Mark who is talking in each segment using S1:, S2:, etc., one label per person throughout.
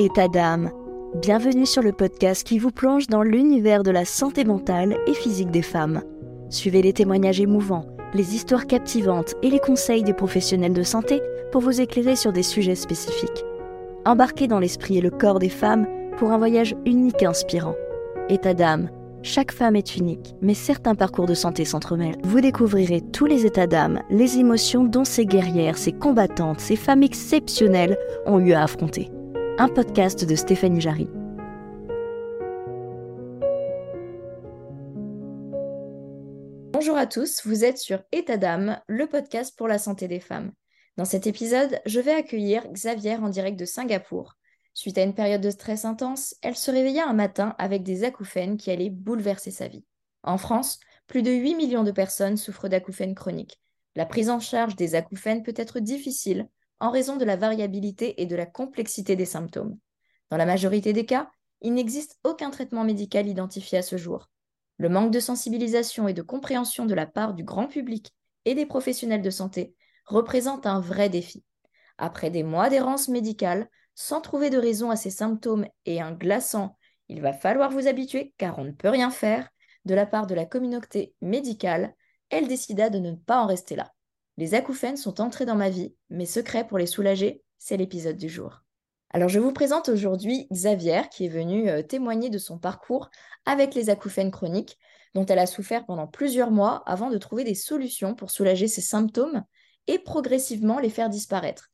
S1: État d'âme. Bienvenue sur le podcast qui vous plonge dans l'univers de la santé mentale et physique des femmes. Suivez les témoignages émouvants, les histoires captivantes et les conseils des professionnels de santé pour vous éclairer sur des sujets spécifiques. Embarquez dans l'esprit et le corps des femmes pour un voyage unique et inspirant. État d'âme. Chaque femme est unique, mais certains parcours de santé s'entremêlent. Vous découvrirez tous les états d'âme, les émotions dont ces guerrières, ces combattantes, ces femmes exceptionnelles ont eu à affronter. Un podcast de Stéphanie Jarry.
S2: Bonjour à tous, vous êtes sur État d'âme, le podcast pour la santé des femmes. Dans cet épisode, je vais accueillir Xavier en direct de Singapour. Suite à une période de stress intense, elle se réveilla un matin avec des acouphènes qui allaient bouleverser sa vie. En France, plus de 8 millions de personnes souffrent d'acouphènes chroniques. La prise en charge des acouphènes peut être difficile en raison de la variabilité et de la complexité des symptômes. Dans la majorité des cas, il n'existe aucun traitement médical identifié à ce jour. Le manque de sensibilisation et de compréhension de la part du grand public et des professionnels de santé représente un vrai défi. Après des mois d'errance médicale, sans trouver de raison à ces symptômes et un glaçant il va falloir vous habituer car on ne peut rien faire, de la part de la communauté médicale, elle décida de ne pas en rester là. Les acouphènes sont entrés dans ma vie, mes secrets pour les soulager, c'est l'épisode du jour. Alors je vous présente aujourd'hui Xavier qui est venu euh, témoigner de son parcours avec les acouphènes chroniques dont elle a souffert pendant plusieurs mois avant de trouver des solutions pour soulager ses symptômes et progressivement les faire disparaître.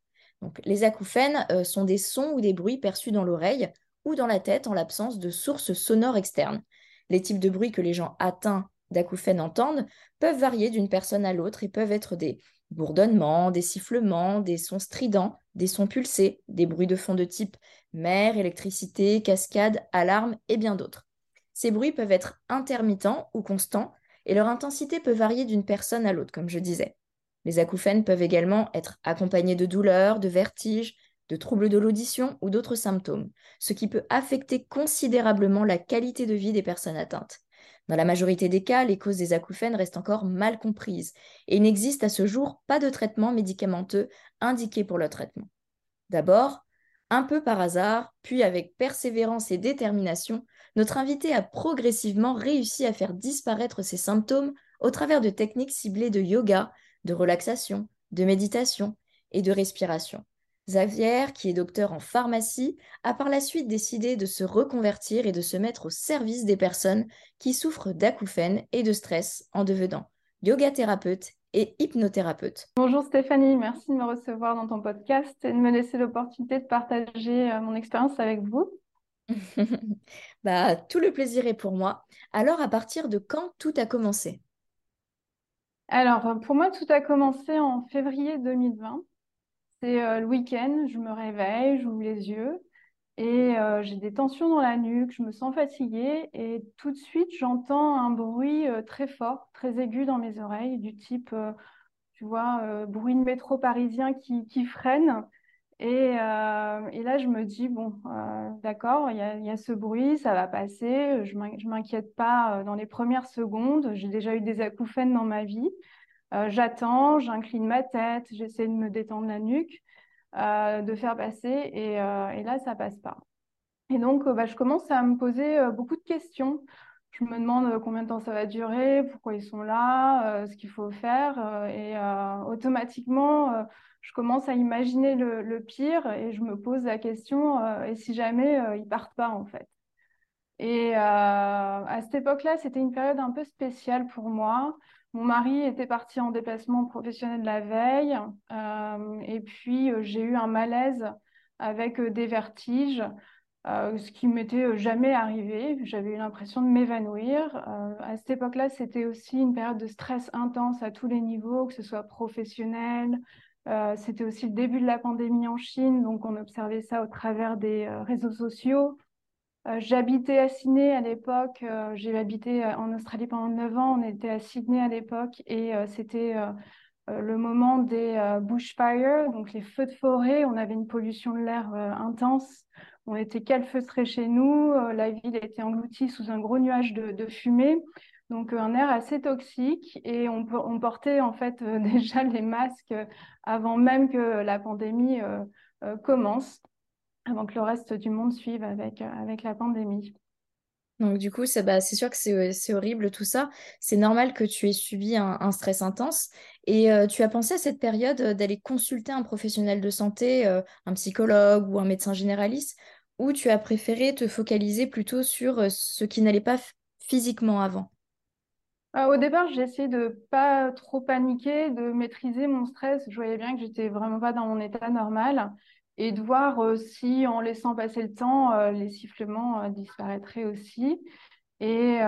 S2: Les acouphènes euh, sont des sons ou des bruits perçus dans l'oreille ou dans la tête en l'absence de sources sonores externes. Les types de bruits que les gens atteints d'acouphènes entendent peuvent varier d'une personne à l'autre et peuvent être des bourdonnements, des sifflements, des sons stridents, des sons pulsés, des bruits de fond de type mer, électricité, cascade, alarme et bien d'autres. Ces bruits peuvent être intermittents ou constants et leur intensité peut varier d'une personne à l'autre, comme je disais. Les acouphènes peuvent également être accompagnés de douleurs, de vertiges, de troubles de l'audition ou d'autres symptômes, ce qui peut affecter considérablement la qualité de vie des personnes atteintes. Dans la majorité des cas, les causes des acouphènes restent encore mal comprises et il n'existe à ce jour pas de traitement médicamenteux indiqué pour le traitement. D'abord, un peu par hasard, puis avec persévérance et détermination, notre invité a progressivement réussi à faire disparaître ces symptômes au travers de techniques ciblées de yoga, de relaxation, de méditation et de respiration. Xavier, qui est docteur en pharmacie, a par la suite décidé de se reconvertir et de se mettre au service des personnes qui souffrent d'acouphènes et de stress en devenant yoga thérapeute et hypnothérapeute.
S3: Bonjour Stéphanie, merci de me recevoir dans ton podcast et de me laisser l'opportunité de partager euh, mon expérience avec vous.
S2: bah, tout le plaisir est pour moi. Alors, à partir de quand tout a commencé?
S3: Alors, pour moi, tout a commencé en février 2020. C'est euh, le week-end, je me réveille, j'ouvre les yeux et euh, j'ai des tensions dans la nuque, je me sens fatiguée et tout de suite j'entends un bruit euh, très fort, très aigu dans mes oreilles, du type, tu vois, bruit de métro parisien qui, freine. Et, là, je me dis, bon, d'accord, il y, a ce bruit, ça va passer, je ne m'inquiète pas dans les premières secondes, j'ai déjà eu des acouphènes dans ma vie. Euh, j'attends, j'incline ma tête, j'essaie de me détendre la nuque, euh, de faire passer, euh, et, là, ça passe pas. Et donc, bah, je commence à me poser beaucoup de questions. Je me demande combien de temps ça va durer, pourquoi ils sont là, ce qu'il faut faire. et automatiquement, je commence à imaginer le, pire et je me pose la question, et si jamais ils partent pas, en fait. Et à cette époque-là, c'était une période un peu spéciale pour moi. Mon mari était parti en déplacement professionnel la veille euh, et puis euh, j'ai eu un malaise avec euh, des vertiges, ce qui m'était jamais arrivé. J'avais eu l'impression de m'évanouir. à cette époque-là, c'était aussi une période de stress intense à tous les niveaux, que ce soit professionnel. c'était aussi le début de la pandémie en Chine, donc on observait ça au travers des réseaux sociaux. Euh, j'habitais à Sydney à l'époque. Euh, j'ai habité euh, en Australie pendant 9 ans. On était à Sydney à l'époque et c'était le moment des bushfires, donc les feux de forêt. On avait une pollution de l'air intense. On était calfeutrés chez nous. la ville était engloutie sous un gros nuage de, fumée. Donc un air assez toxique et on, on portait en fait déjà les masques avant même que la pandémie commence. Avant que le reste du monde suive avec, avec la pandémie.
S2: Donc du coup, c'est bah, sûr que c'est horrible tout ça. C'est normal que tu aies subi un, stress intense. Et tu as pensé à cette période d'aller consulter un professionnel de santé, un psychologue ou un médecin généraliste, ou tu as préféré te focaliser plutôt sur ce qui n'allait pas physiquement avant?
S3: Euh, au départ, j'ai essayé de pas trop paniquer, de maîtriser mon stress. Je voyais bien que j'étais vraiment pas dans mon état normal et de voir euh, si, en laissant passer le temps, euh, les sifflements disparaîtraient aussi. Et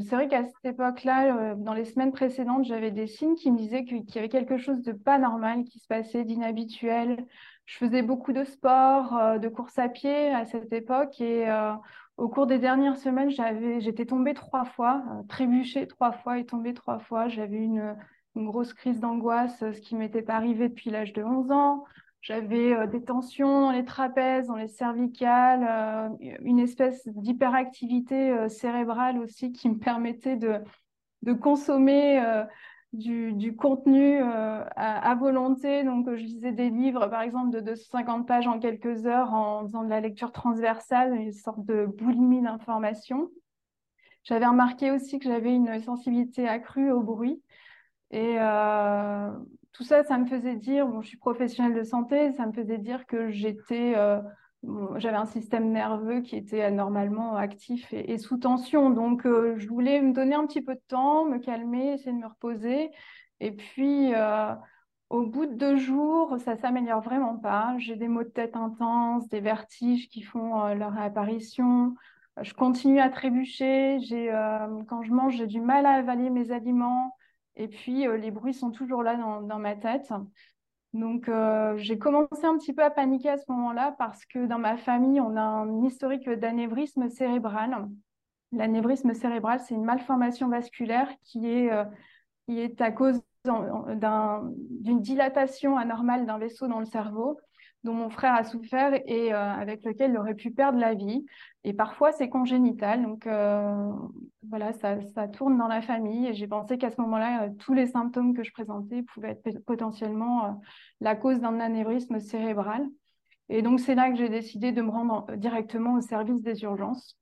S3: c'est vrai qu'à cette époque-là, dans les semaines précédentes, j'avais des signes qui me disaient qu'il y avait quelque chose de pas normal qui se passait, d'inhabituel. Je faisais beaucoup de sport, de course à pied à cette époque et au cours des dernières semaines, j'étais tombée trois fois, euh, trébuchée trois fois et tombée trois fois. J'avais une, une grosse crise d'angoisse, ce qui m'était pas arrivé depuis l'âge de 11 ans. J'avais euh, des tensions dans les trapèzes, dans les cervicales, euh, une espèce d'hyperactivité cérébrale aussi qui me permettait de, de consommer du, contenu euh, à, volonté. Donc, je lisais des livres, par exemple, de 250 pages en quelques heures en faisant de la lecture transversale, une sorte de boulimie d'information. J'avais remarqué aussi que j'avais une sensibilité accrue au bruit. Et euh, tout ça, ça me faisait dire, je suis professionnelle de santé, ça me faisait dire que euh, j'avais un système nerveux qui était anormalement actif et, sous tension. Donc, euh, je voulais me donner un petit peu de temps, me calmer, essayer de me reposer. Et puis, euh, au bout de deux jours, ça s'améliore vraiment pas. J'ai des maux de tête intenses, des vertiges qui font leur apparition. Je continue à trébucher. J'ai, quand je mange, j'ai du mal à avaler mes aliments. Et puis, les bruits sont toujours là dans, dans ma tête. Donc, euh, j'ai commencé un petit peu à paniquer à ce moment-là parce que dans ma famille, on a un historique d'anévrisme cérébral. L'anévrisme cérébral, c'est une malformation vasculaire qui est, euh, qui est à cause d'une dilatation anormale d'un vaisseau dans le cerveau dont mon frère a souffert et euh, avec lequel il aurait pu perdre la vie. Et parfois, c'est congénital. Donc, euh, voilà, ça, ça, tourne dans la famille. Et j'ai pensé qu'à ce moment-là, euh, tous les symptômes que je présentais pouvaient être potentiellement la cause d'un anévrisme cérébral. Et donc, c'est là que j'ai décidé de me rendre directement au service des urgences.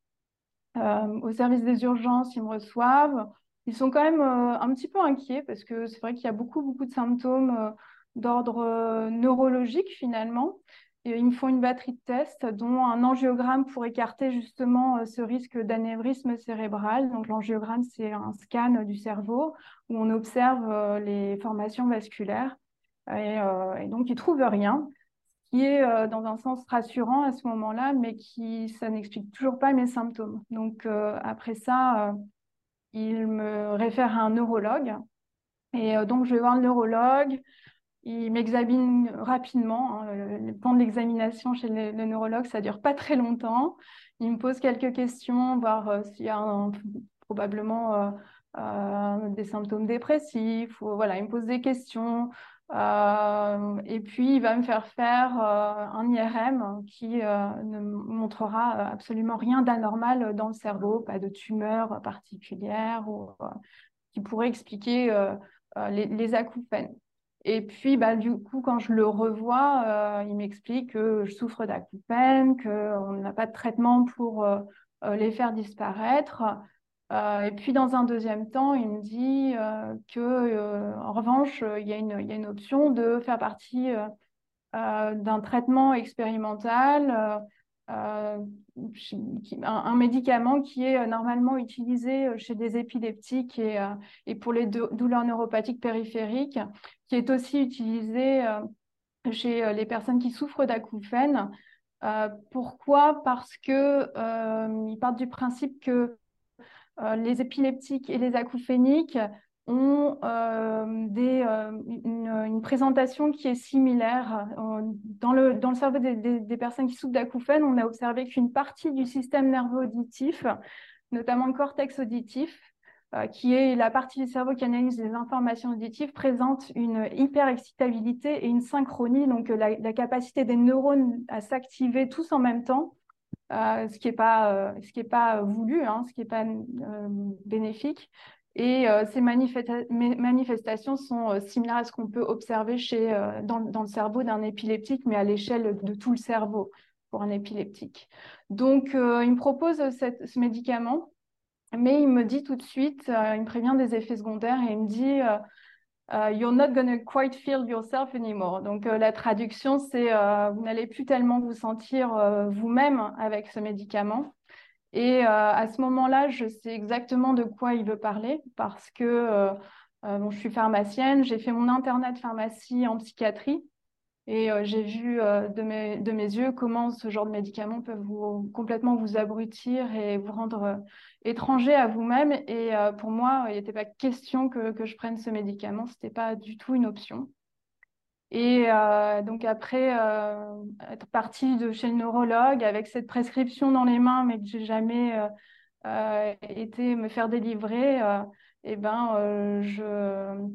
S3: au service des urgences, ils me reçoivent. Ils sont quand même un petit peu inquiets parce que c'est vrai qu'il y a beaucoup, beaucoup de symptômes d'ordre euh, neurologique finalement. Et ils me font une batterie de tests, dont un angiogramme pour écarter justement euh, ce risque d'anévrisme cérébral. Donc l'angiogramme, c'est un scan du cerveau où on observe euh, les formations vasculaires. Et, donc ils trouvent rien, qui est dans un sens rassurant à ce moment-là, mais qui ça n'explique toujours pas mes symptômes. Donc après ça, il me réfère à un neurologue. Et donc je vais voir le neurologue. Il m'examine rapidement. Hein. Le, temps de l'examination chez le, neurologue, ça dure pas très longtemps. Il me pose quelques questions, voir euh, s'il y a probablement euh, euh, des symptômes dépressifs. Voilà, il me pose des questions. et puis, il va me faire faire un IRM qui ne montrera absolument rien d'anormal dans le cerveau, pas de tumeur particulière ou qui pourrait expliquer les, les acouphènes. Et puis, bah, du coup, quand je le revois, euh, il m'explique que je souffre d'acouphènes, qu'on n'a pas de traitement pour euh, euh, les faire disparaître. et puis, dans un deuxième temps, il me dit que, en revanche, il y, a une, il y, a une option de faire partie d'un traitement expérimental euh, un, médicament qui est euh, normalement utilisé euh, chez des épileptiques et, et pour les douleurs neuropathiques périphériques, qui est aussi utilisé chez les personnes qui souffrent d'acouphènes. pourquoi? Parce que ils partent du principe que les épileptiques et les acouphéniques ont euh, euh, une, présentation qui est similaire. Euh, dans, le, dans le cerveau des, des, personnes qui souffrent d'acouphènes, on a observé qu'une partie du système nerveux auditif, notamment le cortex auditif, qui est la partie du cerveau qui analyse les informations auditives, présente une hyperexcitabilité et une synchronie, donc la, la capacité des neurones à s'activer tous en même temps, ce qui n'est pas, pas voulu, hein, ce qui n'est pas bénéfique. Et euh, ces manifestations sont euh, similaires à ce qu'on peut observer chez, euh, dans, le cerveau d'un épileptique, mais à l'échelle de tout le cerveau. pour un épileptique. Donc, il me propose ce médicament, mais il me dit tout de suite, il me prévient des effets secondaires et il me dit You're not going to quite feel yourself anymore. Donc, la traduction, c'est Vous n'allez plus tellement vous sentir vous-même avec ce médicament. Et à ce moment-là, je sais exactement de quoi il veut parler parce que bon, je suis pharmacienne, j'ai fait mon internat de pharmacie en psychiatrie. Et euh, j'ai vu euh, de, mes, de, mes, yeux comment ce genre de médicaments peuvent vous, complètement vous abrutir et vous rendre euh, étranger à vous-même. Et pour moi, il n'était pas question que, que, je prenne ce médicament, ce n'était pas du tout une option. Et donc après être partie de chez le neurologue avec cette prescription dans les mains, mais que j'ai jamais été me faire délivrer, et eh ben je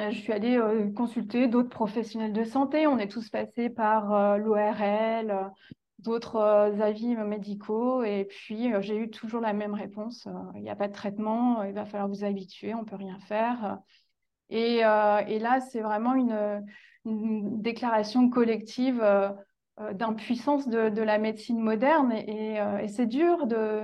S3: euh, je suis allée euh, consulter d'autres professionnels de santé. On est tous passés par euh, l'ORL, d'autres avis médicaux. Et puis, j'ai eu toujours la même réponse. Il n'y a pas de traitement, il va falloir vous habituer, on ne peut rien faire. Et, et là, c'est vraiment une, déclaration collective d'impuissance de, de, la médecine moderne. Et, et c'est dur de,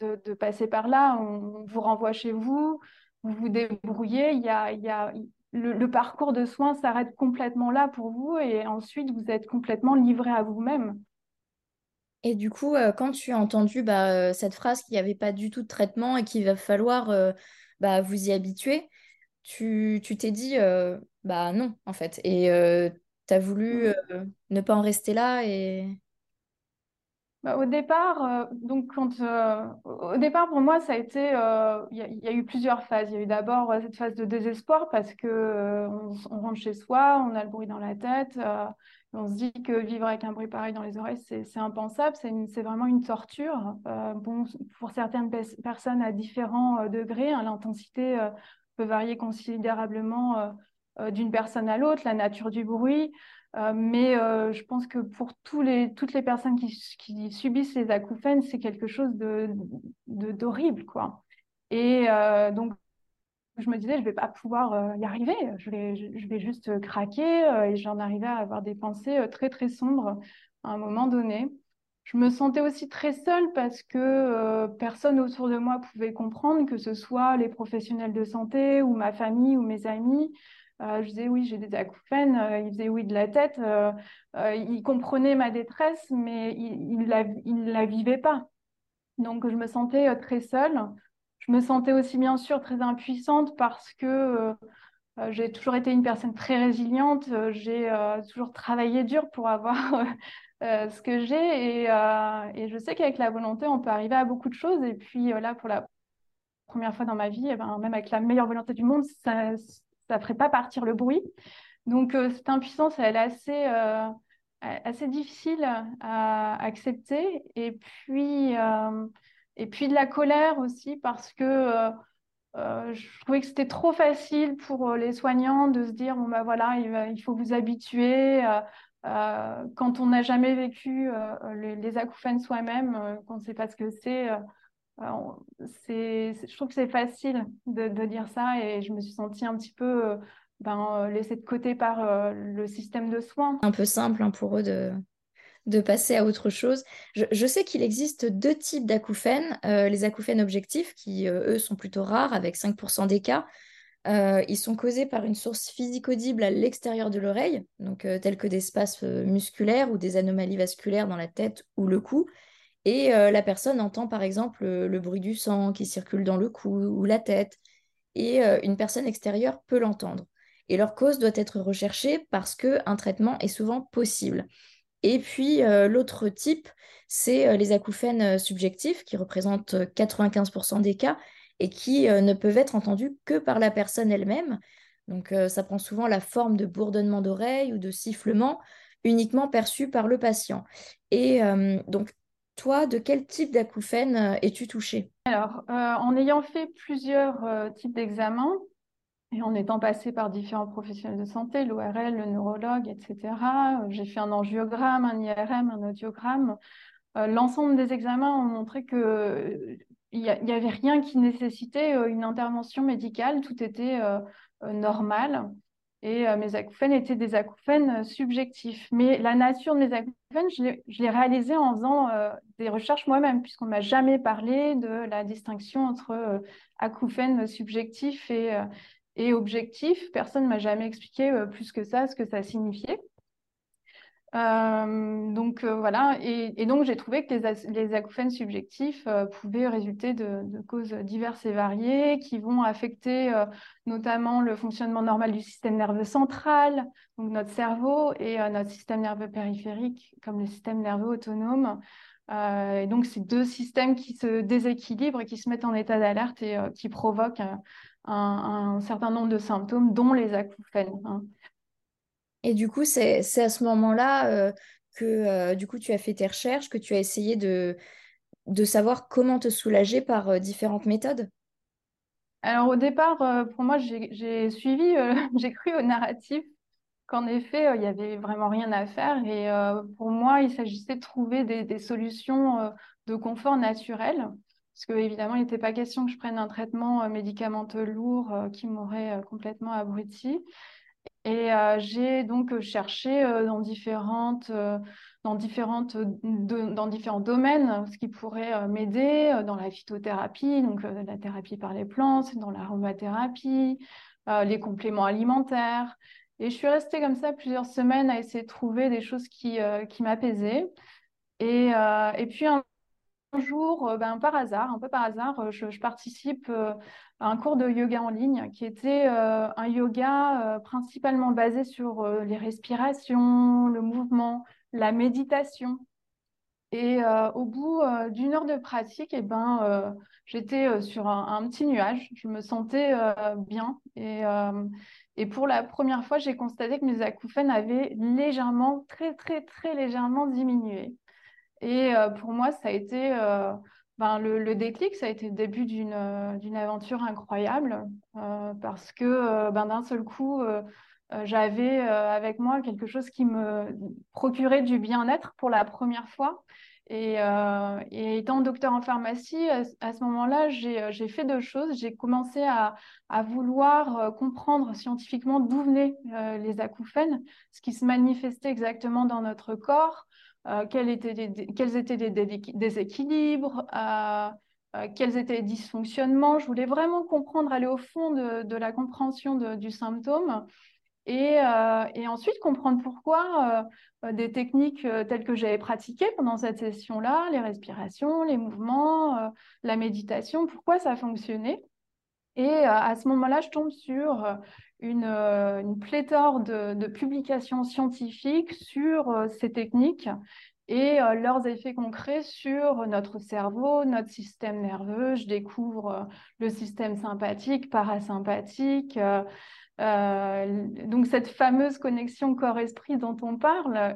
S3: de, passer par là. On, vous renvoie chez vous, vous vous débrouillez. Il y a, le, parcours de soins s'arrête complètement là pour vous et ensuite vous êtes complètement livré à vous-même.
S2: Et du coup, euh, quand tu as entendu bah, euh, cette phrase qu'il n'y avait pas du tout de traitement et qu'il va falloir euh, bah, vous y habituer, tu t'es dit bah non en fait. Et tu as voulu mmh. ne pas en rester là et...
S3: Bah, au départ, euh, donc quand, euh, au départ pour moi, ça a été, euh, il y, a eu plusieurs phases. Il y a eu d'abord cette phase de désespoir parce que on, rentre chez soi, on a le bruit dans la tête, on se dit que vivre avec un bruit pareil dans les oreilles, c'est impensable, c'est vraiment une torture. bon, pour certaines personnes à différents degrés, hein, l'intensité varier considérablement d'une personne à l'autre, la nature du bruit. Euh, mais euh, je pense que pour tous les, toutes les personnes qui, qui subissent les acouphènes, c'est quelque chose d'horrible. De, quoi. Et euh, donc, je me disais, je ne vais pas pouvoir y arriver, je vais, je, vais juste craquer. et j'en arrivais à avoir des pensées très, très sombres à un moment donné. Je me sentais aussi très seule parce que personne autour de moi pouvait comprendre, que ce soit les professionnels de santé ou ma famille ou mes amis. Euh, je disais oui, j'ai des acouphènes. Euh, il faisait oui de la tête. Euh, il comprenait ma détresse, mais il ne la, la, vivait pas. Donc, je me sentais très seule. Je me sentais aussi, bien sûr, très impuissante parce que j'ai toujours été une personne très résiliente. J'ai toujours travaillé dur pour avoir ce que j'ai. Et, et, je sais qu'avec la volonté, on peut arriver à beaucoup de choses. Et puis là, pour la première fois dans ma vie, eh ben, même avec la meilleure volonté du monde, ça ne ferait pas partir le bruit. Donc, euh, cette impuissance, elle est assez, euh, difficile à accepter. Et puis, euh, et puis de la colère aussi, parce que je trouvais que c'était trop facile pour les soignants de se dire bon, ben voilà, il, faut vous habituer. Quand on n'a jamais vécu les, acouphènes soi-même, qu'on ne sait pas ce que c'est, je trouve que c'est facile de, dire ça et je me suis sentie un petit peu euh, ben, euh, laissée de côté par euh, le système de soins.
S2: Un peu simple hein, pour eux de passer à autre chose. Je, sais qu'il existe deux types d'acouphènes. les acouphènes objectifs, qui eux sont plutôt rares, avec 5% des cas. Ils sont causés par une source physique audible à l'extérieur de l'oreille, donc tels que des espaces musculaires ou des anomalies vasculaires dans la tête ou le cou. Et euh, la personne entend par exemple le, bruit du sang qui circule dans le cou ou la tête. Et euh, une personne extérieure peut l'entendre. Et leur cause doit être recherchée parce qu'un traitement est souvent possible. Et puis euh, l'autre type, c'est les acouphènes subjectifs qui représentent 95% des cas et qui ne peuvent être entendus que par la personne elle-même. Donc ça prend souvent la forme de bourdonnement d'oreille ou de sifflement uniquement perçu par le patient. Et donc toi, de quel type d'acouphène euh, es-tu touchée?
S3: Alors, euh, en ayant fait plusieurs euh, types d'examens et en étant passée par différents professionnels de santé, l'ORL, le neurologue, etc., j'ai fait un angiogramme, un IRM, un audiogramme. L'ensemble des examens ont montré qu'il n'y avait rien qui nécessitait une intervention médicale, tout était normal. Et mes acouphènes étaient des acouphènes subjectifs. Mais la nature de mes acouphènes, je l'ai réalisée en faisant des recherches moi-même, puisqu'on ne m'a jamais parlé de la distinction entre acouphènes subjectifs et, et objectifs. Personne ne m'a jamais expliqué plus que ça ce que ça signifiait. Euh, donc euh, voilà, et, donc j'ai trouvé que les, acouphènes subjectifs euh, pouvaient résulter de, causes diverses et variées qui vont affecter notamment le fonctionnement normal du système nerveux central, donc notre cerveau, et notre système nerveux périphérique, comme le système nerveux autonome. et donc c'est deux systèmes qui se déséquilibrent et qui se mettent en état d'alerte et qui provoquent un, certain nombre de symptômes, dont les acouphènes. Hein.
S2: Et du coup, c'est à ce moment-là euh, que euh, du coup, tu as fait tes recherches, que tu as essayé de, de savoir comment te soulager par euh, différentes méthodes?
S3: Alors au départ, pour moi, j'ai suivi, j'ai cru au narratif qu'en effet, il n'y avait vraiment rien à faire. Et pour moi, il s'agissait de trouver des, solutions de confort naturel. Parce qu'évidemment, il n'était pas question que je prenne un traitement médicamenteux lourd qui m'aurait complètement abruti. Et euh, j'ai donc euh, cherché euh, dans, différentes, dans, différentes, dans différents domaines ce qui pourrait m'aider, dans la phytothérapie, donc la thérapie par les plantes, dans l'aromathérapie, les compléments alimentaires. Et je suis restée comme ça plusieurs semaines à essayer de trouver des choses qui, qui m'apaisaient. Et, et puis un jour, ben, par hasard, un peu par hasard, euh, je, participe un cours de yoga en ligne qui était un yoga principalement basé sur les respirations, le mouvement, la méditation. Et au bout d'une heure de pratique, eh ben, j'étais sur un, petit nuage, je me sentais bien. Et, et pour la première fois, j'ai constaté que mes acouphènes avaient légèrement, très, très, très légèrement diminué. Et euh, pour moi, ça a été euh, ben, le, déclic, ça a été le début d'une euh, aventure incroyable parce que ben, d'un seul coup, j'avais avec moi quelque chose qui me procurait du bien-être pour la première fois. Et, étant docteur en pharmacie, à, ce moment-là, j'ai fait deux choses. J'ai commencé à, à vouloir comprendre scientifiquement d'où venaient les acouphènes, ce qui se manifestait exactement dans notre corps, euh, quels étaient les, déséquilibres, euh, euh, quels étaient les dysfonctionnements? Je voulais vraiment comprendre, aller au fond de, la compréhension du symptôme. Et, ensuite comprendre pourquoi des techniques telles que j'avais pratiquées pendant cette session-là, les respirations, les mouvements, la méditation, pourquoi ça fonctionnait? Et à ce moment-là, je tombe sur euh, une, pléthore de, publications scientifiques sur euh, ces techniques et euh, leurs effets concrets sur notre cerveau, notre système nerveux. Je découvre le système sympathique, parasympathique. donc cette fameuse connexion corps-esprit dont on parle,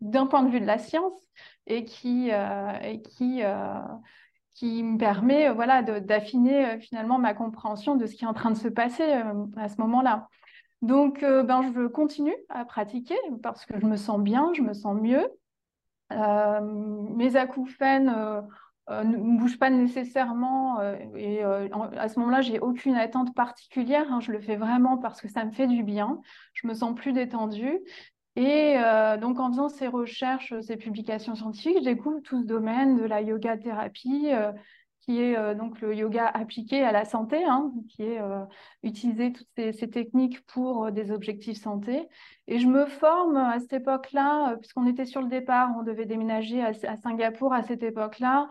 S3: d'un point de vue de la science, et qui, et qui qui me permet euh, voilà, d'affiner euh, finalement ma compréhension de ce qui est en train de se passer euh, à ce moment-là. Donc, ben, je continue à pratiquer parce que je me sens bien, je me sens mieux. mes acouphènes ne bougent pas nécessairement et à ce moment-là, j'ai aucune attente particulière. Hein. je le fais vraiment parce que ça me fait du bien. Je me sens plus détendue. Et euh, donc, en faisant ces recherches, ces publications scientifiques, je découvre tout ce domaine de la yoga thérapie, euh, qui est euh, donc le yoga appliqué à la santé, hein, qui est utiliser toutes ces, techniques pour des objectifs santé. Et je me forme à cette époque-là, puisqu'on était sur le départ, on devait déménager à, à Singapour à cette époque-là.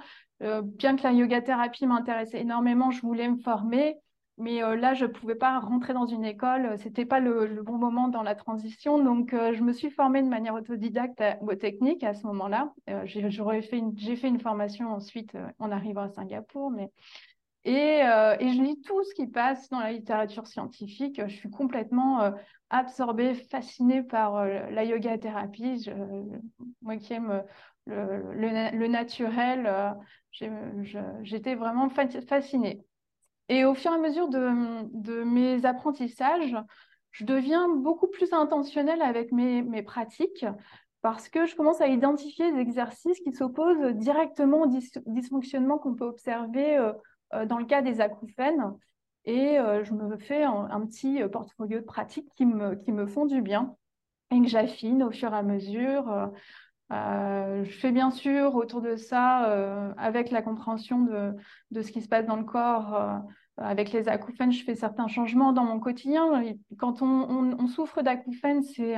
S3: bien que la yoga thérapie m'intéressait énormément, je voulais me former. Mais euh, là, je ne pouvais pas rentrer dans une école, ce n'était pas le, bon moment dans la transition. Donc, euh, je me suis formée de manière autodidacte aux techniques à ce moment-là. Euh, j'ai fait, une, formation ensuite en arrivant à Singapour. Mais... Et, je lis tout ce qui passe dans la littérature scientifique. Je suis complètement absorbée, fascinée par la yoga thérapie. moi qui aime le naturel, j'étais vraiment fascinée. Et au fur et à mesure de, mes apprentissages, je deviens beaucoup plus intentionnelle avec mes, pratiques parce que je commence à identifier des exercices qui s'opposent directement au dysfonctionnement qu'on peut observer euh, euh, dans le cas des acouphènes. et je me fais un, petit portfolio de pratiques qui me, qui me font du bien et que j'affine au fur et à mesure. Je fais bien sûr autour de ça, avec la compréhension de, ce qui se passe dans le corps, avec les acouphènes, je fais certains changements dans mon quotidien. Quand on, souffre d'acouphènes, c'est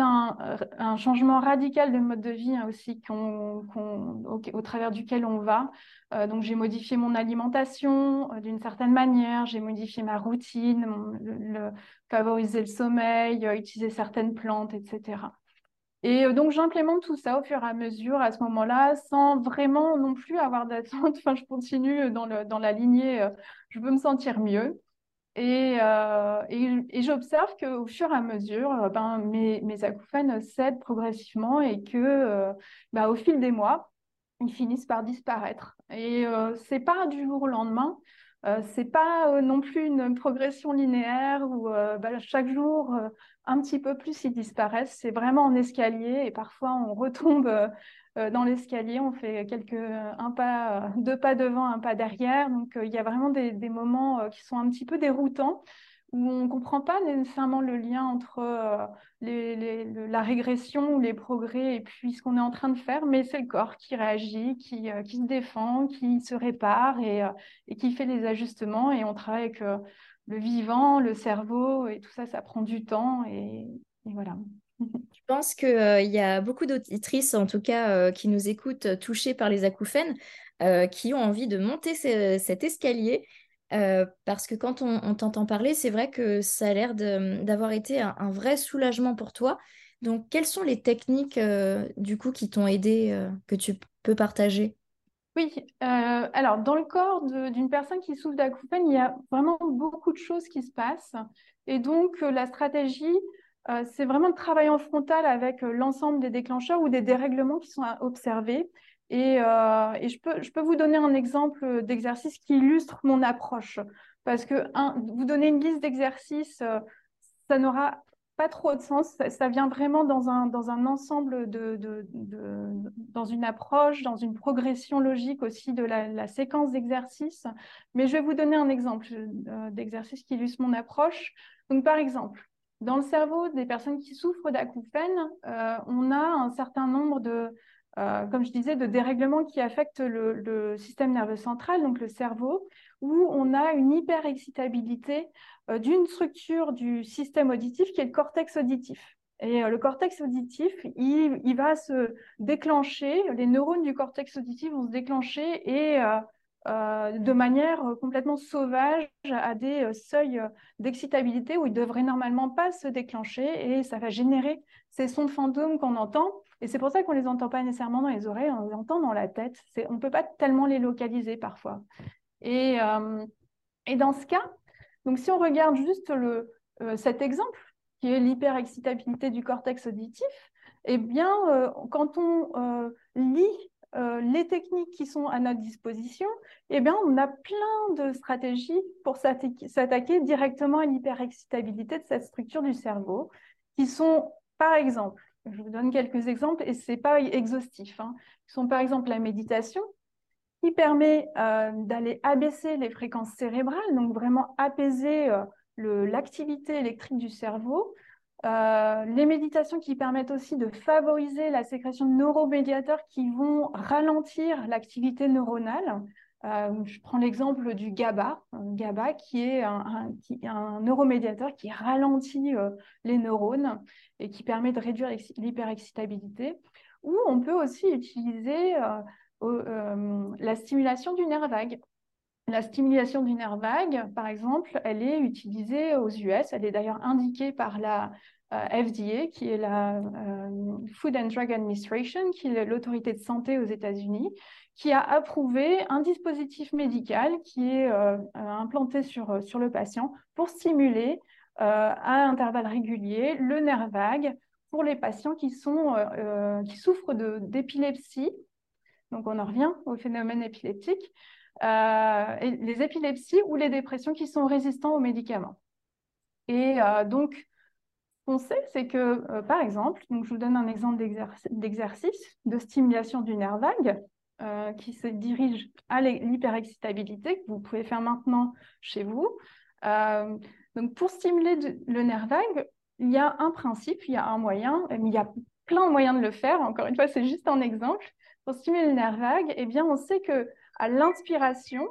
S3: un, changement radical de mode de vie hein, aussi au, travers duquel on va. Euh, donc j'ai modifié mon alimentation euh, d'une certaine manière, j'ai modifié ma routine, le, favoriser le sommeil, euh, utiliser certaines plantes, etc. Et donc j'implémente tout ça au fur et à mesure à ce moment-là, sans vraiment non plus avoir d'attente. Enfin, je continue dans, le, dans la lignée, je veux me sentir mieux. Euh, et, et, j'observe qu'au fur et à mesure, euh, ben, mes, mes, acouphènes cèdent progressivement et que, euh, ben, au fil des mois, ils finissent par disparaître. Et euh, c'est pas du jour au lendemain. Euh, c'est pas non plus une progression linéaire où ben, chaque jour un petit peu plus ils disparaissent. C'est vraiment en escalier et parfois on retombe euh, dans l'escalier, on fait quelques un pas, deux pas devant, un pas derrière. Donc euh, il y a vraiment des, moments euh, qui sont un petit peu déroutants où on ne comprend pas nécessairement le lien entre la régression ou les progrès et puis ce qu'on est en train de faire, mais c'est le corps qui réagit, qui, se défend, qui se répare et, qui fait les ajustements. Et on travaille avec le vivant, le cerveau et tout ça, ça prend du temps et voilà.
S2: Je pense qu'il euh, y a beaucoup d'auditrices, en tout cas, euh, qui nous écoutent euh, touchées par les acouphènes, qui ont envie de monter cet escalier. parce que quand on, t'entend parler, c'est vrai que ça a l'air d'avoir été un, vrai soulagement pour toi. Donc, quelles sont les techniques, du coup, qui t'ont aidé, que tu peux partager?
S3: Oui, alors dans le corps d'une personne qui souffre d'acouphènes, il y a vraiment beaucoup de choses qui se passent. Et donc, la stratégie, euh, c'est vraiment le travail en frontal avec euh, l'ensemble des déclencheurs ou des dérèglements qui sont observés. Et, euh, je, peux, vous donner un exemple d'exercice qui illustre mon approche. Parce que vous donner une liste d'exercices, ça n'aura pas trop de sens. Ça, vient vraiment dans un, ensemble, dans une approche, dans une progression logique aussi de la, séquence d'exercices. Mais je vais vous donner un exemple d'exercice qui illustre mon approche. Donc, par exemple, dans le cerveau des personnes qui souffrent d'acouphènes, euh, on a un certain nombre de, euh, comme je disais, de dérèglements qui affectent le, système nerveux central, donc le cerveau, où on a une hyperexcitabilité euh, d'une structure du système auditif qui est le cortex auditif. Et le cortex auditif, il, va se déclencher, les neurones du cortex auditif vont se déclencher et euh, de manière complètement sauvage à des euh, seuils d'excitabilité où ils ne devraient normalement pas se déclencher et ça va générer ces sons de fantômes qu'on entend. Et c'est pour ça qu'on ne les entend pas nécessairement dans les oreilles, on les entend dans la tête. On ne peut pas tellement les localiser parfois. Et, euh, et, dans ce cas, donc si on regarde juste le, cet exemple, qui est l'hyperexcitabilité du cortex auditif, eh bien, quand on lit euh, les techniques qui sont à notre disposition, eh bien, on a plein de stratégies pour s'attaquer directement à l'hyperexcitabilité de cette structure du cerveau, qui sont, par exemple, je vous donne quelques exemples et ce n'est pas exhaustif, hein, qui sont par exemple la méditation, qui permet euh, d'aller abaisser les fréquences cérébrales, donc vraiment apaiser euh, l'activité électrique du cerveau, euh, les méditations qui permettent aussi de favoriser la sécrétion de neuromédiateurs qui vont ralentir l'activité neuronale. Je prends l'exemple du GABA, GABA qui est un, neuromédiateur qui ralentit les neurones et qui permet de réduire l'hyperexcitabilité. Ou on peut aussi utiliser la stimulation du nerf vague. La stimulation du nerf vague, par exemple, elle est utilisée aux US. Elle est d'ailleurs indiquée par la euh, FDA, qui est la euh, Food and Drug Administration, qui est l'autorité de santé aux États-Unis, qui a approuvé un dispositif médical qui est euh, implanté sur, sur le patient pour stimuler à intervalles réguliers le nerf vague pour les patients qui, sont, qui souffrent d'épilepsie. Donc on en revient au phénomène épileptique. Euh, les épilepsies ou les dépressions qui sont résistants aux médicaments. Et euh, donc, ce qu'on sait, c'est que, euh, par exemple, je vous donne un exemple d'exercice de stimulation du nerf vague. qui se dirige à l'hyperexcitabilité que vous pouvez faire maintenant chez vous. donc pour stimuler le nerf vague, il y a un principe, il y a un moyen, mais il y a plein de moyens de le faire. Encore une fois, c'est juste un exemple. Pour stimuler le nerf vague, eh on sait que à l'inspiration,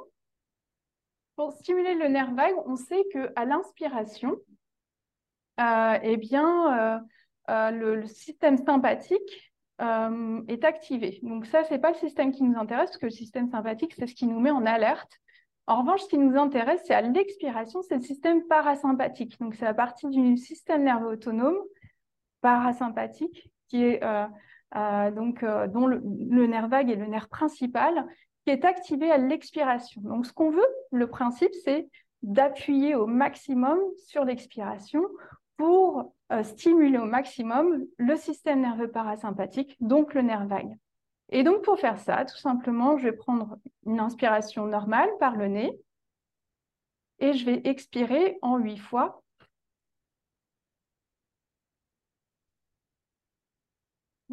S3: pour stimuler le nerf vague, on sait que à l'inspiration, euh, eh bien, euh, euh, le, système sympathique est activé. Donc ça, c'est pas le système qui nous intéresse, parce que le système sympathique, c'est ce qui nous met en alerte. En revanche, ce qui nous intéresse, c'est à l'expiration, c'est le système parasympathique. Donc c'est la partie du système nerveux autonome parasympathique qui est donc dont le, le, nerf vague est le nerf principal, qui est activé à l'expiration. Donc ce qu'on veut, le principe, c'est d'appuyer au maximum sur l'expiration pour euh, stimuler au maximum le système nerveux parasympathique, donc le nerf vague. Et donc pour faire ça, tout simplement, je vais prendre une inspiration normale par le nez et je vais expirer en huit fois.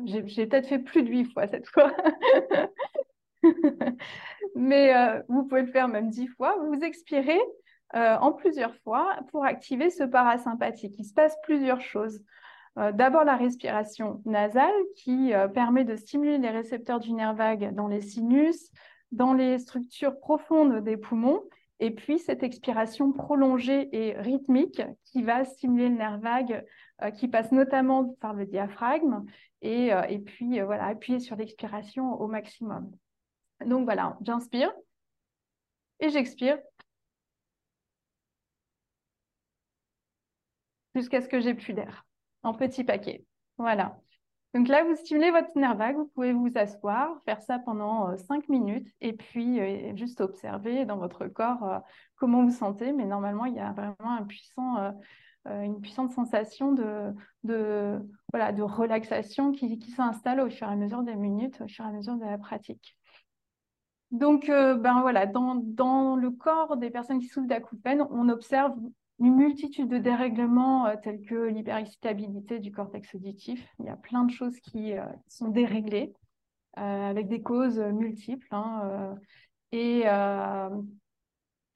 S3: J'ai peut-être fait plus de huit fois cette fois. Mais euh, vous pouvez le faire même dix fois. Vous expirez euh, en plusieurs fois pour activer ce parasympathique. Il se passe plusieurs choses. Euh, d'abord la respiration nasale qui permet de stimuler les récepteurs du nerf vague dans les sinus, dans les structures profondes des poumons, et puis cette expiration prolongée et rythmique qui va stimuler le nerf vague, qui passe notamment par le diaphragme, et, et puis voilà, appuyer sur l'expiration au maximum. Donc voilà, j'inspire et j'expire jusqu'à ce que j'ai plus d'air, en petit paquet. Voilà. Donc là, vous stimulez votre nerf vague, vous pouvez vous asseoir, faire ça pendant euh, cinq minutes et puis euh, juste observer dans votre corps euh, comment vous sentez. Mais normalement, il y a vraiment un puissant, une puissante sensation de, voilà, de relaxation qui, qui s'installe au fur et à mesure des minutes, au fur et à mesure de la pratique. Donc, ben voilà, dans, dans, le corps des personnes qui souffrent d'acouphènes, on observe une multitude de dérèglements euh, tels que l'hyperexcitabilité du cortex auditif. Il y a plein de choses qui euh, sont déréglées euh, avec des causes multiples. Hein, et,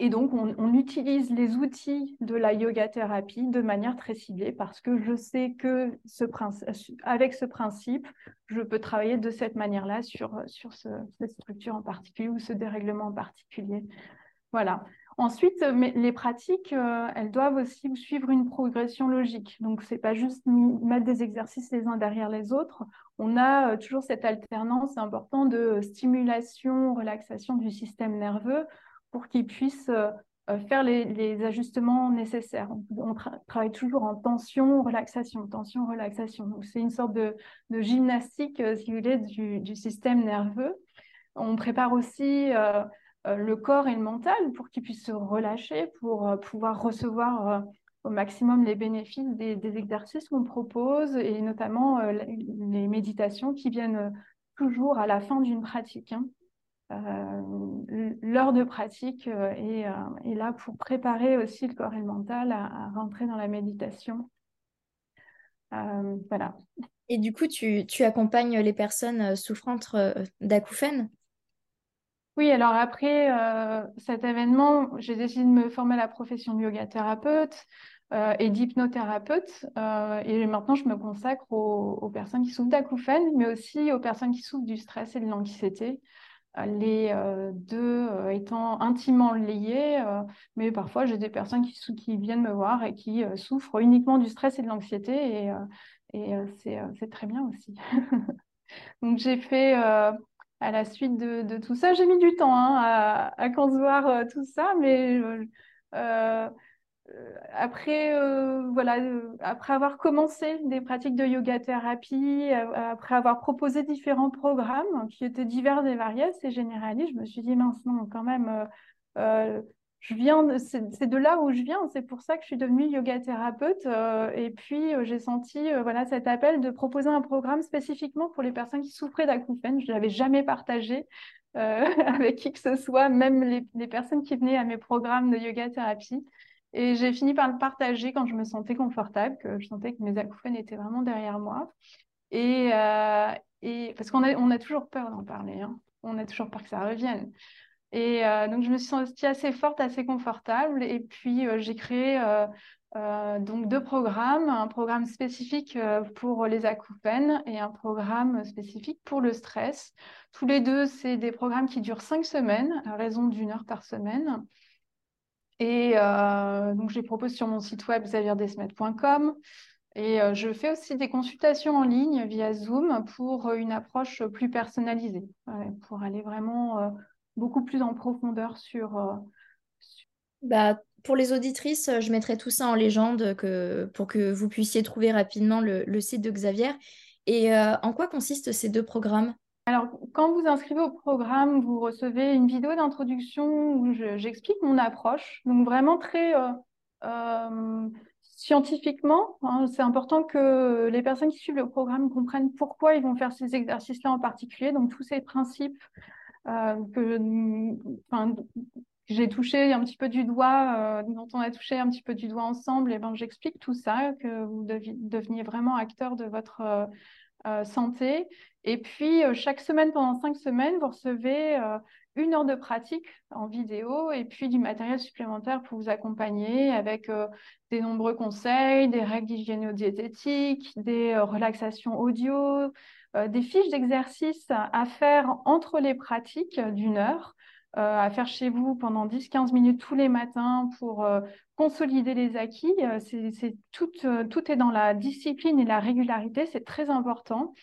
S3: et, donc, on, utilise les outils de la yoga thérapie de manière très ciblée parce que je sais que ce avec ce principe, je peux travailler de cette manière-là sur, cette structure en particulier ou ce dérèglement en particulier. Voilà. Ensuite, les pratiques, euh, elles doivent aussi suivre une progression logique. Donc, ce n'est pas juste mettre des exercices les uns derrière les autres. On a euh, toujours cette alternance importante de stimulation, relaxation du système nerveux pour qu'il puisse euh, faire les, ajustements nécessaires. On, travaille toujours en tension, relaxation, tension, relaxation. C'est une sorte de, gymnastique, si vous voulez, du, système nerveux. On prépare aussi euh, le corps et le mental pour qu'ils puissent se relâcher, pour euh, pouvoir recevoir euh, au maximum les bénéfices des, exercices qu'on propose et notamment les méditations qui viennent toujours à la fin d'une pratique. Hein. L'heure de pratique est, là pour préparer aussi le corps et le mental à, rentrer dans la méditation. voilà.
S2: Et du coup, tu, tu accompagnes les personnes souffrantes d'acouphènes?
S3: Oui, alors après euh, cet événement, j'ai décidé de me former à la profession de yoga thérapeute euh, et d'hypnothérapeute. Euh, et maintenant, je me consacre aux, personnes qui souffrent d'acouphènes, mais aussi aux personnes qui souffrent du stress et de l'anxiété. Les deux étant intimement liés, mais parfois j'ai des personnes qui, viennent me voir et qui souffrent uniquement du stress et de l'anxiété, et, et c'est très bien aussi. Donc j'ai fait à la suite de, tout ça. J'ai mis du temps hein, à, à, concevoir euh, tout ça, mais euh, euh, après, voilà, après avoir commencé des pratiques de yoga thérapie, après avoir proposé différents programmes qui étaient divers et variés, c'est généralistes, je me suis dit, mince, non, quand même, je viens, c'est de là où je viens, c'est pour ça que je suis devenue yoga thérapeute. Euh, et puis euh, j'ai senti euh, voilà cet appel de proposer un programme spécifiquement pour les personnes qui souffraient d'acouphènes. Je ne l'avais jamais partagé avec qui que ce soit, même les, personnes qui venaient à mes programmes de yoga thérapie. Et j'ai fini par le partager quand je me sentais confortable, que je sentais que mes acouphènes étaient vraiment derrière moi. Et, et parce qu'on a, toujours peur d'en parler. Hein. on a toujours peur que ça revienne. Et donc, je me suis sentie assez forte, assez confortable. Et puis, j'ai créé donc deux programmes, un programme spécifique pour les acouphènes et un programme spécifique pour le stress. Tous les deux, c'est des programmes qui durent cinq semaines, à raison d'une heure par semaine. Et donc, je les propose sur mon site web xavierdesmet.com. Et je fais aussi des consultations en ligne via Zoom pour une approche plus personnalisée, pour aller vraiment beaucoup plus en profondeur sur...
S2: Bah, pour les auditrices, je mettrai tout ça en légende pour que vous puissiez trouver rapidement le site de Xavier. Et en quoi consistent ces deux programmes?
S3: Alors, quand vous inscrivez au programme, vous recevez une vidéo d'introduction où j'explique mon approche. Donc, vraiment très euh, euh, scientifiquement. Hein. c'est important que les personnes qui suivent le programme comprennent pourquoi ils vont faire ces exercices-là en particulier. Donc, tous ces principes euh, que j'ai touché un petit peu du doigt, dont on a touché un petit peu du doigt ensemble, et ben, j'explique tout ça, que vous deveniez vraiment acteur de votre santé et puis, euh, chaque semaine, pendant cinq semaines, vous recevez euh, une heure de pratique en vidéo et puis du matériel supplémentaire pour vous accompagner avec euh, des nombreux conseils, des règles d'hygiéno-diététique, des relaxations audio, des fiches d'exercices à faire entre les pratiques d'une heure. à faire chez vous pendant 10-15 minutes tous les matins pour consolider les acquis. C'est, tout, tout est dans la discipline et la régularité, c'est très important.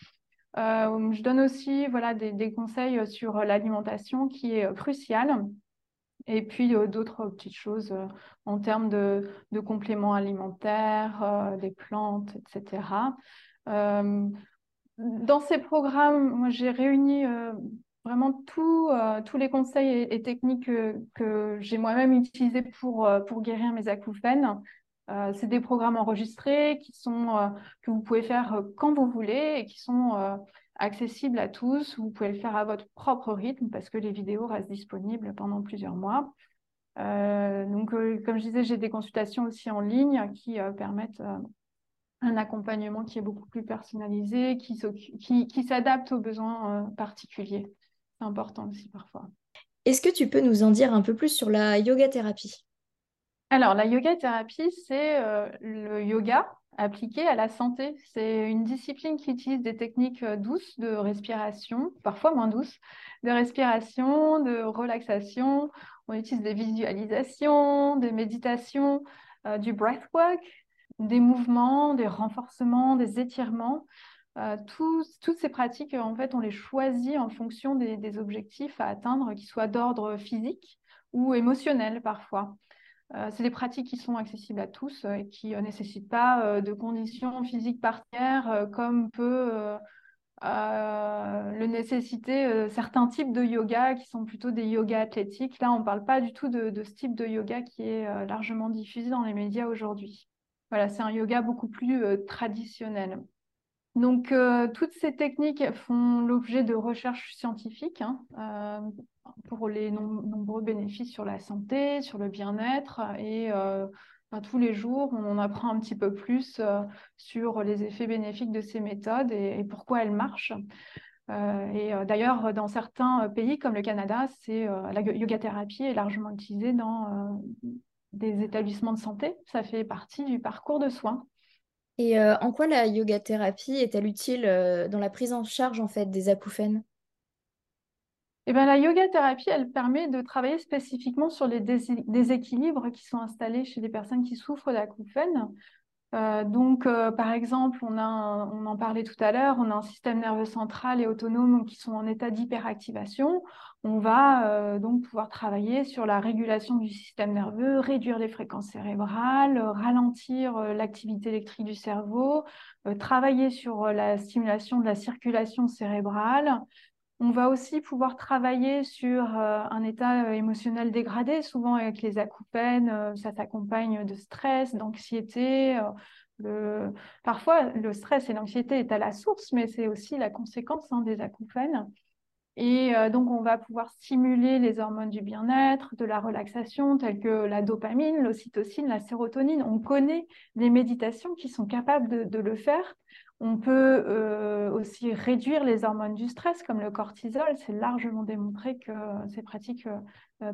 S3: Euh, je donne aussi voilà, des, conseils sur l'alimentation qui est cruciale. Et puis euh, d'autres petites choses euh, en termes de, compléments alimentaires, des plantes, etc. dans ces programmes, j'ai réuni vraiment tous les conseils et, techniques que, j'ai moi-même utilisés pour, pour guérir mes acouphènes. Euh, c'est des programmes enregistrés qui sont, euh, que vous pouvez faire euh, quand vous voulez et qui sont accessibles à tous. Vous pouvez le faire à votre propre rythme parce que les vidéos restent disponibles pendant plusieurs mois. donc, comme je disais, j'ai des consultations aussi en ligne qui permettent un accompagnement qui est beaucoup plus personnalisé, qui, qui, s'adapte aux besoins particuliers. C'est important aussi parfois.
S2: Est-ce que tu peux nous en dire un peu plus sur la yoga thérapie?
S3: Alors, la yoga thérapie, c'est euh, le yoga appliqué à la santé. C'est une discipline qui utilise des techniques euh, douces de respiration, parfois moins douces, de respiration, de relaxation. On utilise des visualisations, des méditations, euh, du breathwork, des mouvements, des renforcements, des étirements. toutes ces pratiques, en fait, on les choisit en fonction des objectifs à atteindre, qu'ils soient d'ordre physique ou émotionnel parfois. Euh, c'est des pratiques qui sont accessibles à tous euh, et qui ne euh, nécessitent pas de conditions physiques particulières comme peut le nécessiter certains types de yoga qui sont plutôt des yogas athlétiques. Là, on ne parle pas du tout de, ce type de yoga qui est largement diffusé dans les médias aujourd'hui. Voilà, c'est un yoga beaucoup plus traditionnel. Donc, toutes ces techniques font l'objet de recherches scientifiques. Hein, pour les nombreux bénéfices sur la santé, sur le bien-être. Et euh, tous les jours, on apprend un petit peu plus euh, sur les effets bénéfiques de ces méthodes et, pourquoi elles marchent. Euh, et d'ailleurs, dans certains pays comme le Canada, la yoga thérapie est largement utilisée dans des établissements de santé. Ça fait partie du parcours de soins.
S2: Et en quoi la yoga thérapie est-elle utile dans la prise en charge en fait des acouphènes
S3: eh ben, la yoga thérapie, elle permet de travailler spécifiquement sur les déséquilibres qui sont installés chez les personnes qui souffrent d'acouphènes. Euh, donc, euh, par exemple, on, a on en parlait tout à l'heure, on a un système nerveux central et autonome qui sont en état d'hyperactivation. On va euh, donc pouvoir travailler sur la régulation du système nerveux, réduire les fréquences cérébrales, ralentir l'activité électrique du cerveau, travailler sur la stimulation de la circulation cérébrale, on va aussi pouvoir travailler sur euh, un état euh, émotionnel dégradé. Souvent, avec les acouphènes, euh, ça s'accompagne de stress, d'anxiété. Parfois, le stress et l'anxiété est à la source, mais c'est aussi la conséquence hein, des acouphènes. Et donc, on va pouvoir stimuler les hormones du bien-être, de la relaxation, telles que la dopamine, l'ocytocine, la sérotonine. On connaît des méditations qui sont capables de le faire On peut aussi réduire les hormones du stress, comme le cortisol. C'est largement démontré que ces pratiques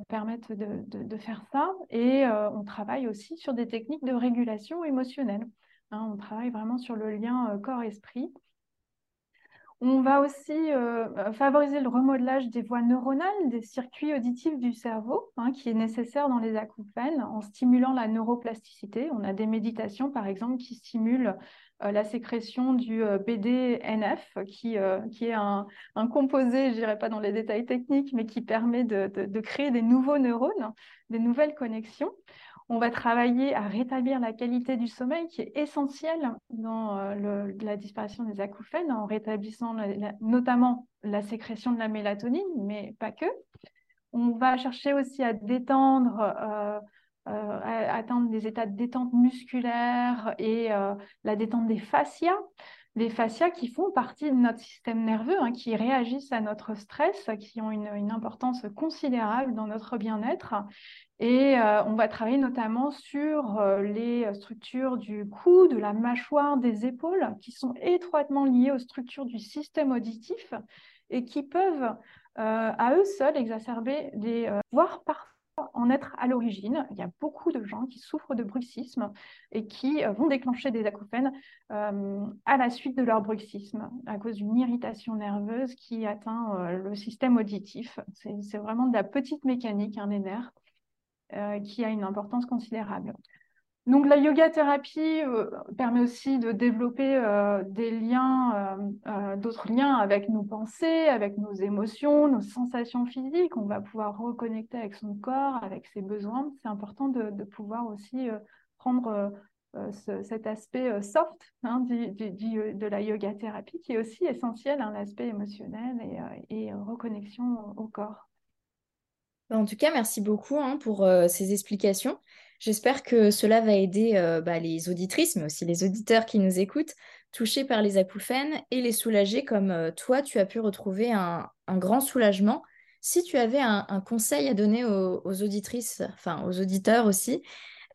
S3: permettent de, faire ça. Et on travaille aussi sur des techniques de régulation émotionnelle. Hein. on travaille vraiment sur le lien corps-esprit. On va aussi euh, favoriser le remodelage des voies neuronales, des circuits auditifs du cerveau, hein, qui est nécessaire dans les acouphènes, en stimulant la neuroplasticité. On a des méditations, par exemple, qui stimulent euh, la sécrétion du euh, BDNF, qui, est un, composé, je dirais pas dans les détails techniques, mais qui permet de créer des nouveaux neurones, des nouvelles connexions. On va travailler à rétablir la qualité du sommeil qui est essentielle dans euh, la disparition des acouphènes en rétablissant notamment la sécrétion de la mélatonine, mais pas que. On va chercher aussi à détendre, euh, euh, à atteindre des états de détente musculaire et la détente des fascias les fascias qui font partie de notre système nerveux, hein, qui réagissent à notre stress, qui ont une, importance considérable dans notre bien-être. Et euh, on va travailler notamment sur euh, les structures du cou, de la mâchoire, des épaules, qui sont étroitement liées aux structures du système auditif et qui peuvent euh, à eux seuls exacerber des, voire parfois en être à l'origine. Il y a beaucoup de gens qui souffrent de bruxisme et qui euh, vont déclencher des acouphènes euh, à la suite de leur bruxisme à cause d'une irritation nerveuse qui atteint euh, le système auditif. C'est vraiment de la petite mécanique, hein, des nerfs, qui a une importance considérable. Donc la yoga thérapie euh, permet aussi de développer euh, des liens, euh, d'autres liens avec nos pensées, avec nos émotions, nos sensations physiques. On va pouvoir reconnecter avec son corps, avec ses besoins. C'est important de, pouvoir aussi prendre cet aspect soft hein, de la yoga thérapie qui est aussi essentiel, hein, l'aspect émotionnel et, reconnexion au corps.
S2: En tout cas, merci beaucoup hein, pour ces explications. J'espère que cela va aider euh, bah, les auditrices, mais aussi les auditeurs qui nous écoutent, touchés par les acouphènes, et les soulager comme euh, toi, tu as pu retrouver un, grand soulagement. Si tu avais un, conseil à donner aux, auditrices, enfin aux auditeurs aussi,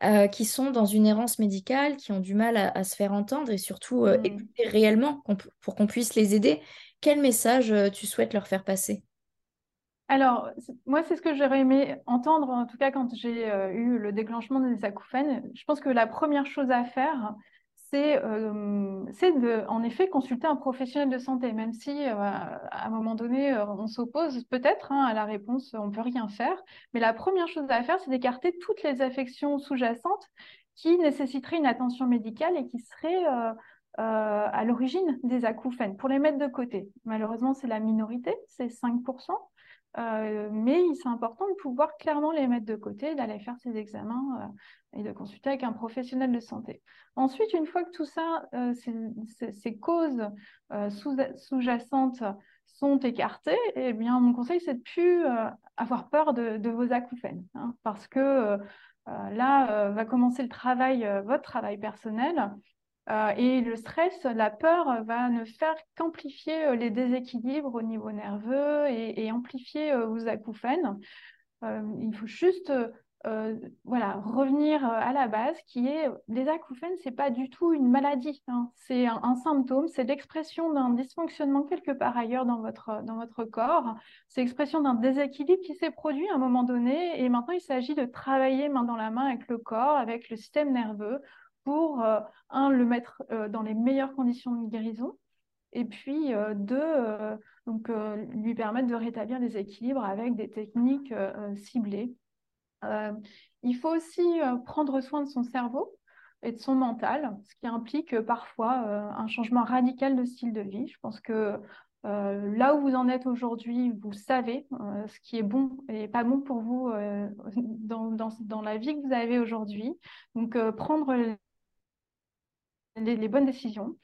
S2: euh, qui sont dans une errance médicale, qui ont du mal à, se faire entendre et surtout mmh. écouter réellement pour qu'on puisse les aider, quel message tu souhaites leur faire passer?
S3: Alors, moi, c'est ce que j'aurais aimé entendre, en tout cas quand j'ai euh, eu le déclenchement des acouphènes. Je pense que la première chose à faire, c'est euh, de, en effet, consulter un professionnel de santé, même si euh, à un moment donné, on s'oppose peut-être hein, à la réponse, on ne peut rien faire. Mais la première chose à faire, c'est d'écarter toutes les affections sous-jacentes qui nécessiteraient une attention médicale et qui seraient à l'origine des acouphènes, pour les mettre de côté. Malheureusement, c'est la minorité, c'est 5%. Euh, mais c'est important de pouvoir clairement les mettre de côté, d'aller faire ces examens euh, et de consulter avec un professionnel de santé. Ensuite, une fois que tout ça, euh, ces, causes sous-jacentes sont écartées, eh bien, mon conseil, c'est de plus avoir peur de, vos acouphènes, hein, parce que là va commencer le travail, votre travail personnel, et le stress, la peur va ne faire qu'amplifier euh, les déséquilibres au niveau nerveux et, amplifier euh, vos acouphènes. il faut juste voilà, revenir à la base qui est les acouphènes, ce n'est pas du tout une maladie, hein. c'est un, symptôme, c'est l'expression d'un dysfonctionnement quelque part ailleurs dans votre, dans votre corps, c'est l'expression d'un déséquilibre qui s'est produit à un moment donné et maintenant il s'agit de travailler main dans la main avec le corps, avec le système nerveux pour, euh, un, le mettre euh, dans les meilleures conditions de guérison, et puis euh, deux, donc, lui permettre de rétablir les équilibres avec des techniques ciblées. il faut aussi prendre soin de son cerveau et de son mental, ce qui implique parfois un changement radical de style de vie. Je pense que là où vous en êtes aujourd'hui, vous savez ce qui est bon et pas bon pour vous dans, dans, dans, la vie que vous avez aujourd'hui. Donc, prendre les, bonnes décisions,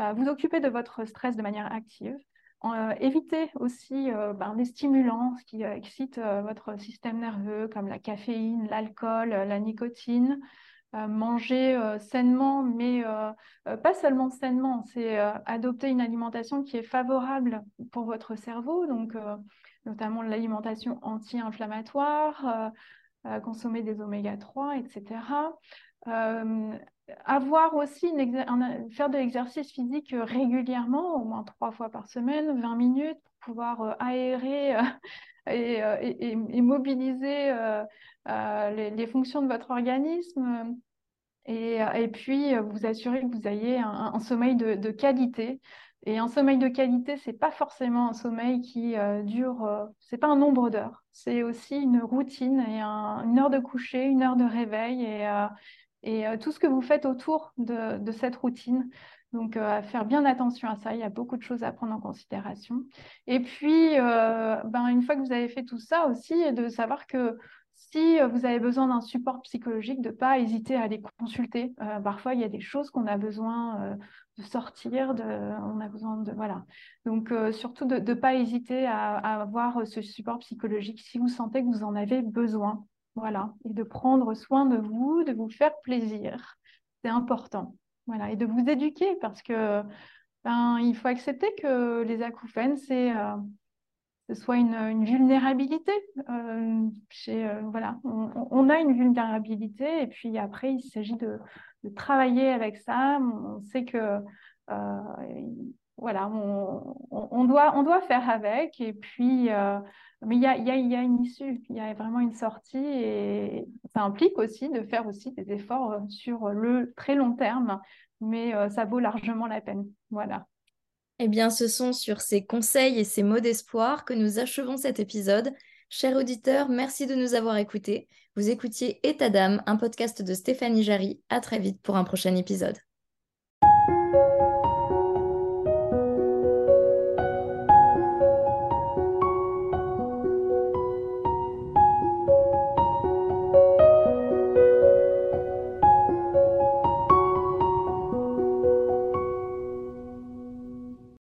S3: euh, vous occuper de votre stress de manière active, euh, éviter aussi euh, ben, les stimulants qui excitent votre système nerveux, comme la caféine, l'alcool, la nicotine. manger sainement, mais pas seulement sainement, c'est adopter une alimentation qui est favorable pour votre cerveau, donc notamment l'alimentation anti-inflammatoire, consommer des oméga 3, etc. avoir aussi faire de l'exercice physique régulièrement, au moins trois fois par semaine, 20 minutes, pour pouvoir aérer et, mobiliser les, fonctions de votre organisme. Et, puis, vous assurer que vous ayez un, sommeil de, qualité. Et un sommeil de qualité, c'est pas forcément un sommeil qui euh, dure, euh, c'est pas un nombre d'heures, c'est aussi une routine et une heure de coucher, une heure de réveil et, euh, et tout ce que vous faites autour de, cette routine. Donc, à faire bien attention à ça, il y a beaucoup de choses à prendre en considération. Et puis, ben, une fois que vous avez fait tout ça aussi, de savoir que si vous avez besoin d'un support psychologique, de ne pas hésiter à aller consulter. parfois, il y a des choses qu'on a besoin de sortir, de, on a besoin de voilà. Donc euh, surtout de ne pas hésiter à, avoir ce support psychologique si vous sentez que vous en avez besoin, voilà, et de prendre soin de vous, de vous faire plaisir, c'est important, voilà, et de vous éduquer parce que ben, il faut accepter que les acouphènes c'est euh, ce soit une, vulnérabilité. Euh, chez, voilà, on, a une vulnérabilité et puis après, il s'agit de, travailler avec ça. On sait que euh, voilà, on, doit, doit faire avec. Et puis, euh, mais il y a, une issue, il y a vraiment une sortie. Et ça implique aussi de faire aussi des efforts sur le très long terme. Mais euh, ça vaut largement la peine. Voilà.
S2: Eh bien, ce sont sur ces conseils et ces mots d'espoir que nous achevons cet épisode. Chers auditeurs, merci de nous avoir écoutés. Vous écoutiez État d'âme, un podcast de Stéphanie Jarry. À très vite pour un prochain épisode.